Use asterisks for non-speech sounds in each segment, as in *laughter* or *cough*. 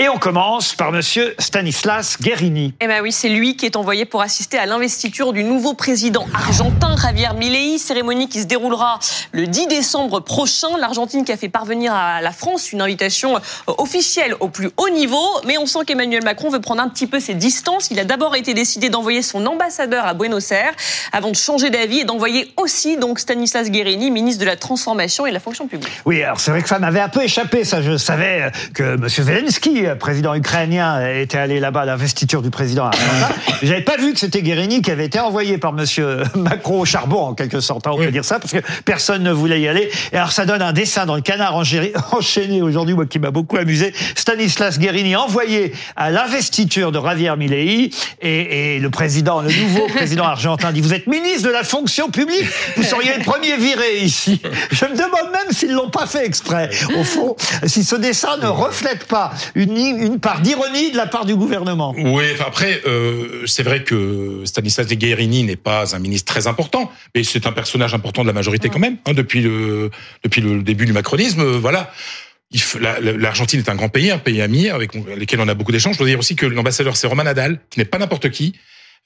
Et on commence par Monsieur Stanislas Guérini. Eh ben oui, c'est lui qui est envoyé pour assister à l'investiture du nouveau président argentin Javier Milei, cérémonie qui se déroulera le 10 décembre prochain. L'Argentine qui a fait parvenir à la France une invitation euh, officielle au plus haut niveau, mais on sent qu'Emmanuel Macron veut prendre un petit peu ses distances. Il a d'abord été décidé d'envoyer son ambassadeur à Buenos Aires avant de changer d'avis et d'envoyer aussi donc Stanislas Guérini, ministre de la Transformation et de la Fonction publique. Oui, alors c'est vrai que ça m'avait un peu échappé, ça. Je savais que M. Zelensky, président ukrainien, était allé là-bas à l'investiture du président. *coughs* J'avais pas vu que c'était Guérini qui avait été envoyé par M. *laughs* Macron au charbon, en quelque sorte, hein, on peut dire ça, parce que personne ne voulait y aller. Et alors ça donne un dessin dans le canard *laughs* enchaîné aujourd'hui, moi qui m'a beaucoup amusé. Stanislas Guérini envoyé à l'investiture de Javier Milei et, et le président, le nouveau *laughs* président argentin dit vous êtes ministre de la fonction publique, vous seriez le premier viré ici. Je me demande même s'ils l'ont pas fait exprès. Au fond, si ce dessin ne reflète pas une, une part d'ironie de la part du gouvernement. Oui, après, euh, c'est vrai que Stanislas de Guérini n'est pas un ministre très important, mais c'est un personnage important de la majorité quand même, hein, depuis le depuis le début du macronisme. Euh, voilà. L'Argentine est un grand pays, un pays ami avec lequel on a beaucoup d'échanges. Je dois dire aussi que l'ambassadeur c'est Roman Nadal, qui n'est pas n'importe qui.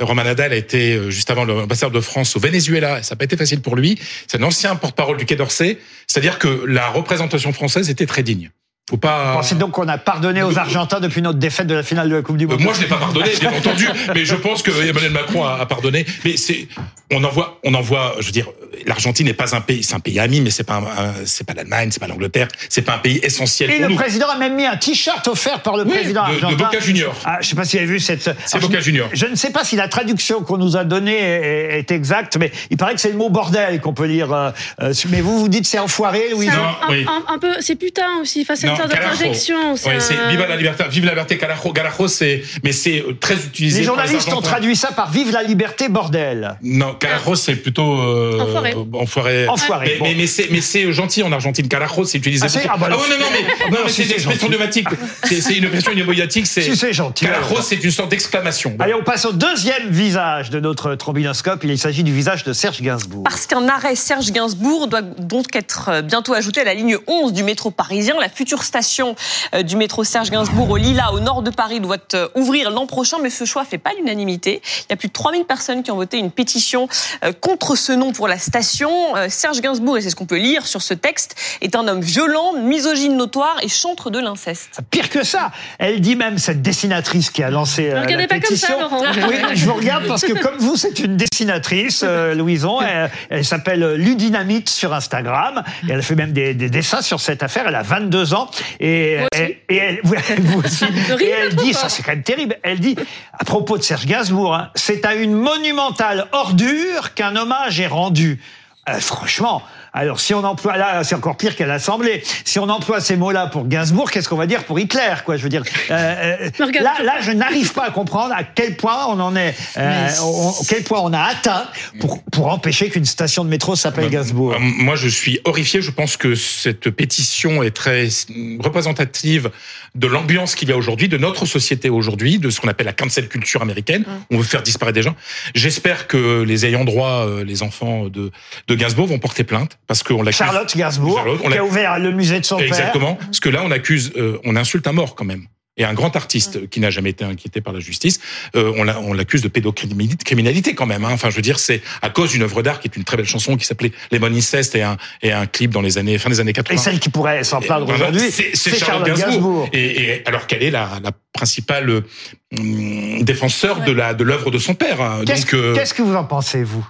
Roman Nadal a été euh, juste avant l'ambassadeur de France au Venezuela. Ça n'a pas été facile pour lui. C'est un ancien porte-parole du Quai d'Orsay. C'est-à-dire que la représentation française était très digne. Faut pas. Vous pensez donc qu'on a pardonné aux Argentins depuis notre défaite de la finale de la Coupe du Monde Moi, je n'ai pas pardonné, *laughs* bien entendu, mais je pense que Emmanuel Macron a, pardonné. Mais c'est, on envoie, on envoie, je veux dire, l'Argentine n'est pas un pays, c'est un pays ami, mais c'est pas, c'est pas l'Allemagne, c'est pas l'Angleterre, c'est pas un pays essentiel. Et le président a même mis un t-shirt offert par le président argentin. De Boca Junior. Ah, je sais pas si vous avez vu cette. C'est Boca Junior. Je ne sais pas si la traduction qu'on nous a donnée est, exacte, mais il paraît que c'est le mot bordel qu'on peut lire. Euh, euh, mais vous, vous dites c'est enfoiré, Louis. Non, un, peu, c'est putain aussi, face d'interjection. C'est Vive la liberté, vive la liberté, Carajo. Garajo, c'est, mais c'est euh, très utilisé. Les journalistes ont traduit ça par Vive la liberté, bordel. Non, Carajo, c'est plutôt euh, enfoiré. enfoiré. enfoiré. Mais, mais, c'est, mais c'est gentil en Argentine. Carajo, c'est utilisé. Ah, ah, bah, ah, non, non, mais, non, mais c'est une expression pneumatique. C'est une expression pneumatique. C'est, si c'est gentil. Carajo, c'est une sorte d'exclamation. Allez, on passe au deuxième visage de notre trombinoscope. Il s'agit du visage de Serge Gainsbourg. Parce qu'un arrêt Serge Gainsbourg doit donc être euh, bientôt ajouté à la ligne 11 du métro parisien, la future station du du métro Serge Gainsbourg au Lila, au nord de Paris, doit euh, ouvrir l'an prochain, mais ce choix fait pas l'unanimité. Il y a plus de 3000 personnes qui ont voté une pétition euh, contre ce nom pour la station. Euh, Serge Gainsbourg, et c'est ce qu'on peut lire sur ce texte, est un homme violent, misogyne notoire et chantre de l'inceste. Ah, pire que ça, elle dit même cette dessinatrice qui a lancé la pétition. Comme ça, oui, je vous regarde parce que comme vous, c'est une dessinatrice, Louison. Elle, s'appelle Ludinamite sur Instagram et elle fait même des, dessins sur cette affaire. Elle a 22 ans et et elle, vous aussi, et elle *laughs* dit, ça c'est quand même terrible, elle dit, à propos de Serge Gainsbourg, hein, c'est à une monumentale ordure qu'un hommage est rendu. Euh, franchement, alors si on emploie là, c'est encore pire qu'à l'Assemblée. Si on emploie ces mots-là pour Gainsbourg, qu'est-ce qu'on va dire pour Hitler, quoi Je veux dire, euh, euh là, là, je n'arrive pas à comprendre à quel point on en est, euh, quel point on a atteint pour pour empêcher qu'une station de métro s'appelle Gainsbourg. Euh, moi, je suis horrifié. Je pense que cette pétition est très représentative de l'ambiance qu'il y a aujourd'hui, de notre société aujourd'hui, de ce qu'on appelle la cancel culture américaine. Mmh. On veut faire disparaître des gens. J'espère que les ayants droit, euh, les enfants de, de Gainsbourg vont porter plainte parce qu'on l'accuse. Charlotte Gainsbourg, on qui a ouvert le musée de son père. Exactement. Parce que là, on accuse, euh, on insulte un mort quand même et un grand artiste qui n'a jamais été inquiété par la justice, euh, on l'accuse de pédocriminalité quand même. Hein. Enfin, je veux dire, c'est à cause d'une œuvre d'art qui est une très belle chanson qui s'appelait Lemon Incest et un, et un clip dans les années fin des années 80. Et celle qui pourrait s'en plaindre aujourd'hui, c'est Charlotte Gainsbourg. Et, et, alors qu'elle est la, la principale euh, défenseur de la de l'œuvre de son père. Hein. Qu'est-ce que vous en pensez vous?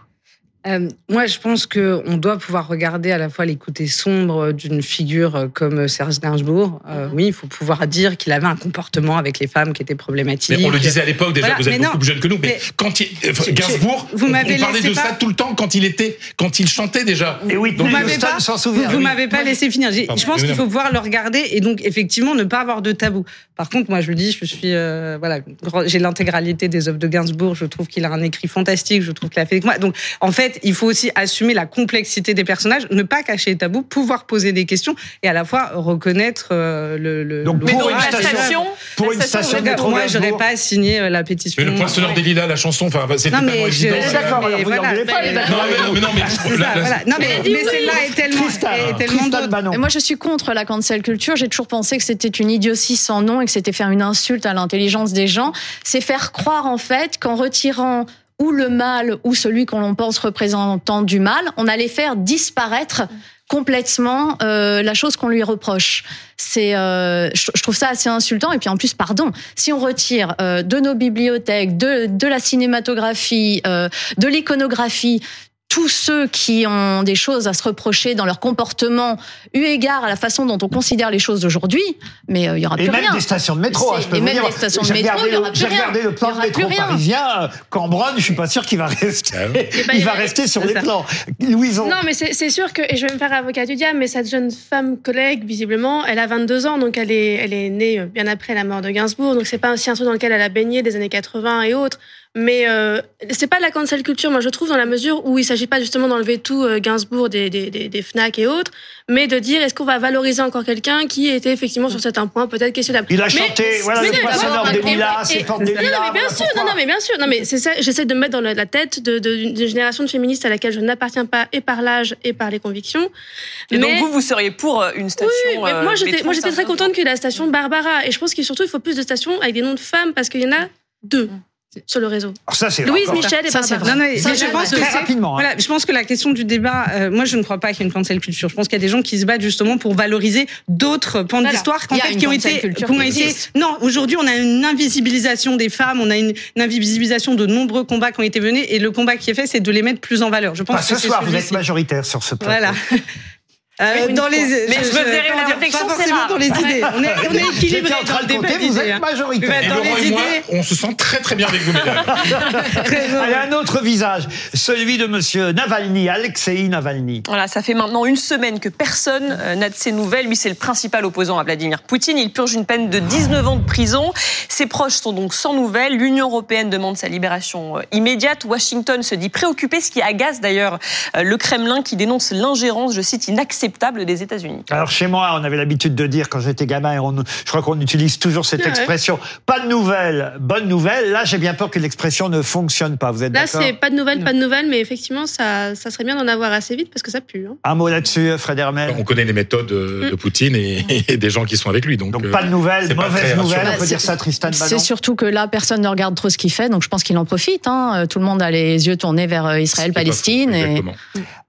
Euh, moi, je pense que on doit pouvoir regarder à la fois les côtés sombres d'une figure euh, comme Serge Gainsbourg. Euh, mhm. oui, il faut pouvoir dire qu'il avait un comportement avec les femmes qui était problématique. Mais on le disait à l'époque déjà. vous êtes beaucoup plus jeune que nous. Mais, quand il, Gainsbourg, vous on, parlait de ça tout le temps quand il était, quand il chantait déjà. Et oui, vous m'avez pas, vous, m'avez pas laissé finir. je pense qu'il faut pouvoir le regarder et donc effectivement ne pas avoir de tabou. Par contre, moi, je le dis, je suis voilà, j'ai l'intégralité des œuvres de Gainsbourg. Je trouve qu'il a un écrit fantastique. Je trouve qu'il a fait. Donc, en fait fait, il faut aussi assumer la complexité des personnages, ne pas cacher les tabous, pouvoir poser des questions et à la fois reconnaître euh, le. le Donc, le pour une station- pour une station station de de métro Moi, j'aurais pas signé euh, la pétition. Mais le poinçonneur des lilas, la chanson, enfin, c'était Non, mais tellement je- évident. Je- D'accord, mais alors vous voilà. pas, les Non, mais non, mais non, mais *laughs* C'est celle-là est tellement, est tellement d'autres. Moi, je suis contre la cancel culture. J'ai toujours pensé que c'était une idiotie sans nom et que c'était faire une insulte à l'intelligence des gens. C'est faire croire, en fait, qu'en retirant ou le mal ou celui qu'on pense représentant du mal, on allait faire disparaître complètement euh, la chose qu'on lui reproche. C'est, euh, je, je trouve ça assez insultant. Et puis en plus, pardon, si on retire euh, de nos bibliothèques, de, de la cinématographie, euh, de l'iconographie, tous ceux qui ont des choses à se reprocher dans leur comportement, eu égard à la façon dont on considère les choses aujourd'hui, mais euh, il y aura Et plus même rien. des stations de métro. Hein, je peux et vous même dire. des stations de J'ai métro, regardé il y aura le- plus J'ai rien. regardé le plan de métro parisien. euh, Cambronne, je suis pas sûr qu'il va rester. Ah ben, Il va rester sur les ça. plans. Louison. Non, mais c'est c'est sûr que, et je vais me faire avocat du diable, mais cette jeune femme collègue, visiblement, elle a 22 ans, donc elle est, elle est née euh, bien après la mort de Gainsbourg, donc c'est pas aussi un truc dans lequel elle a baigné des années 80 et autres. Mais euh, c'est pas de la cancel culture, moi je trouve, dans la mesure où il s'agit pas justement d'enlever tout euh, Gainsbourg des, des, des, des FNAC et autres, mais de dire est-ce qu'on va valoriser encore quelqu'un qui était effectivement sur certains points peut-être questionnable. Il a Mais- chanté, voilà, le poissonneur des lilas, portes des non, lilas. non, mais bien sûr, non, non, mais bien sûr, non, mais c'est ça, j'essaie de me mettre dans la tête de- de- d'une génération de féministes à laquelle je n'appartiens pas et par l'âge et par les convictions. Et donc Mais- vous, vous seriez pour euh, une station oui, mais euh, moi j'étais, moi j'étais très contente qu'il y ait la station Barbara. Et je pense qu'il surtout il faut plus de stations avec des noms de femmes parce qu'il y en a deux sur le réseau. Alors ça, c'est Louise Michel et Ça, c'est. Non, non, mais Ça, je c'est pense que Très c'est- rapidement. hein. Voilà, je pense que la question du débat, euh, moi je ne crois pas qu'il y ait une cancel culture. Je pense qu'il y a des gens qui se battent justement pour valoriser d'autres pans Voilà. d'histoire qu'en fait qui ont été, qui ont été. Non, aujourd'hui on a une invisibilisation des femmes, on a une, une invisibilisation de nombreux combats qui ont été menés et le combat qui est fait, c'est de les mettre plus en valeur. Je pense Pas que ce c'est soir, vous êtes majoritaire sur ce plateau. Voilà. *laughs* Euh, dans les, Mais je me la réflexion, pas forcément dans les idées. On est, on est équilibré dans train le de débat compter, vous êtes hein. majoritaire. Ouais, Et dans Laurent les et moi, idées. on se sent très très bien avec vous, mesdames. *laughs* Allez, un autre visage, celui de Monsieur Navalny, Alexei Navalny. Voilà, ça fait maintenant une semaine que personne euh, n'a de ses nouvelles. Lui, c'est le principal opposant à Vladimir Poutine. Il purge une peine de 19 ans de prison. Ses proches sont donc sans nouvelles. L'Union européenne demande sa libération euh, immédiate. Washington se dit préoccupé, ce qui agace d'ailleurs euh, le Kremlin qui dénonce l'ingérence, je cite, inacceptable des États-Unis. Alors chez moi, on avait l'habitude de dire quand j'étais gamin, et on, je crois qu'on utilise toujours cette Ouais. expression, pas de nouvelles, bonne nouvelle. Là, j'ai bien peur que l'expression ne fonctionne pas. Vous êtes Là c'est pas de nouvelles, pas de nouvelles, mais effectivement ça, ça serait bien d'en avoir assez vite parce que ça pue. hein. Un mot là-dessus, Fred Hermel. On connaît les méthodes euh, de Poutine et, *laughs* et des gens qui sont avec lui. Donc, Donc euh, pas de nouvelles, c'est pas mauvaise nouvelle, on peut dire c'est- ça, Tristan. C'est surtout que là, personne ne regarde trop ce qu'il fait, donc je pense qu'il en profite. Hein. Euh, Tout le monde a les yeux tournés vers euh,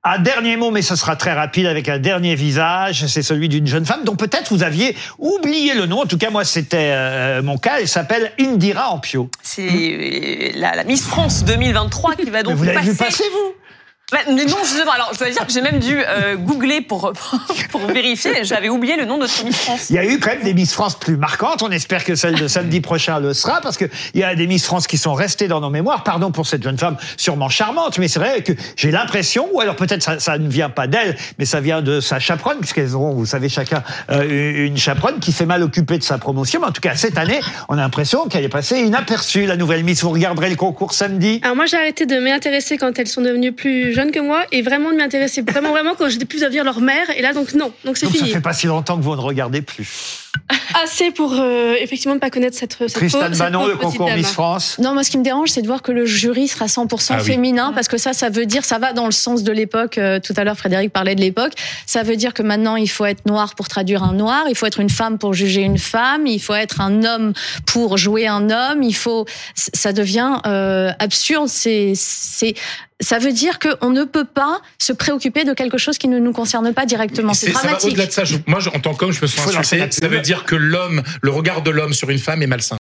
Un dernier mot, mais ce sera très rapide, avec un dernier visage, c'est celui d'une jeune femme dont peut-être vous aviez oublié le nom. En tout cas, moi, c'était euh, mon cas. Elle s'appelle Indira Ampio. C'est euh, la, la Miss France 2023 qui va Mais donc vous l'avez vu passer. passer, vous? Bah, mais non, justement. Alors, je dois dire que j'ai même dû euh, googler pour *laughs* pour vérifier. J'avais oublié le nom de notre Miss France. Il y a eu quand même des Miss France plus marquantes. On espère que celle de samedi prochain le sera, parce qu'il y a des Miss France qui sont restées dans nos mémoires. Pardon pour cette jeune femme sûrement charmante, mais c'est vrai que j'ai l'impression, ou alors peut-être ça, ça ne vient pas d'elle, mais ça vient de sa chaperonne, puisqu'elles auront, vous savez, chacun euh, une chaperonne qui s'est mal occupée de sa promotion. Mais en tout cas, cette année, on a l'impression qu'elle est passée inaperçue, la nouvelle Miss. Vous regarderez le concours samedi. Alors moi j'ai arrêté de m'intéresser quand elles sont devenues plus jeunes que moi et vraiment de m'intéresser vraiment vraiment quand j'étais plus à devenir leur mère et là donc non donc c'est Donc ça fini fait pas si longtemps que vous ne regardez plus. assez pour euh, effectivement ne pas connaître cette, cette Tristan pauvre- cette Banon, pauvre le concours dame. Miss France. Non, moi, ce qui me dérange, c'est de voir que le jury sera 100% Ah oui. féminin, parce que ça, ça veut dire, ça va dans le sens de l'époque. euh, tout à l'heure, Frédéric parlait de l'époque. Ça veut dire que maintenant, il faut être noir pour traduire un noir, il faut être une femme pour juger une femme, il faut être un homme pour jouer un homme. Il faut, ça devient euh, absurde. C'est, c'est, ça veut dire qu'on ne peut pas se préoccuper de quelque chose qui ne nous concerne pas directement. C'est C'est- Ça va dramatique. au-delà de ça. Je- moi, je- en tant qu'homme, je me sens insulté. Ça veut dire que l'homme, le regard de l'homme sur une femme est malsain.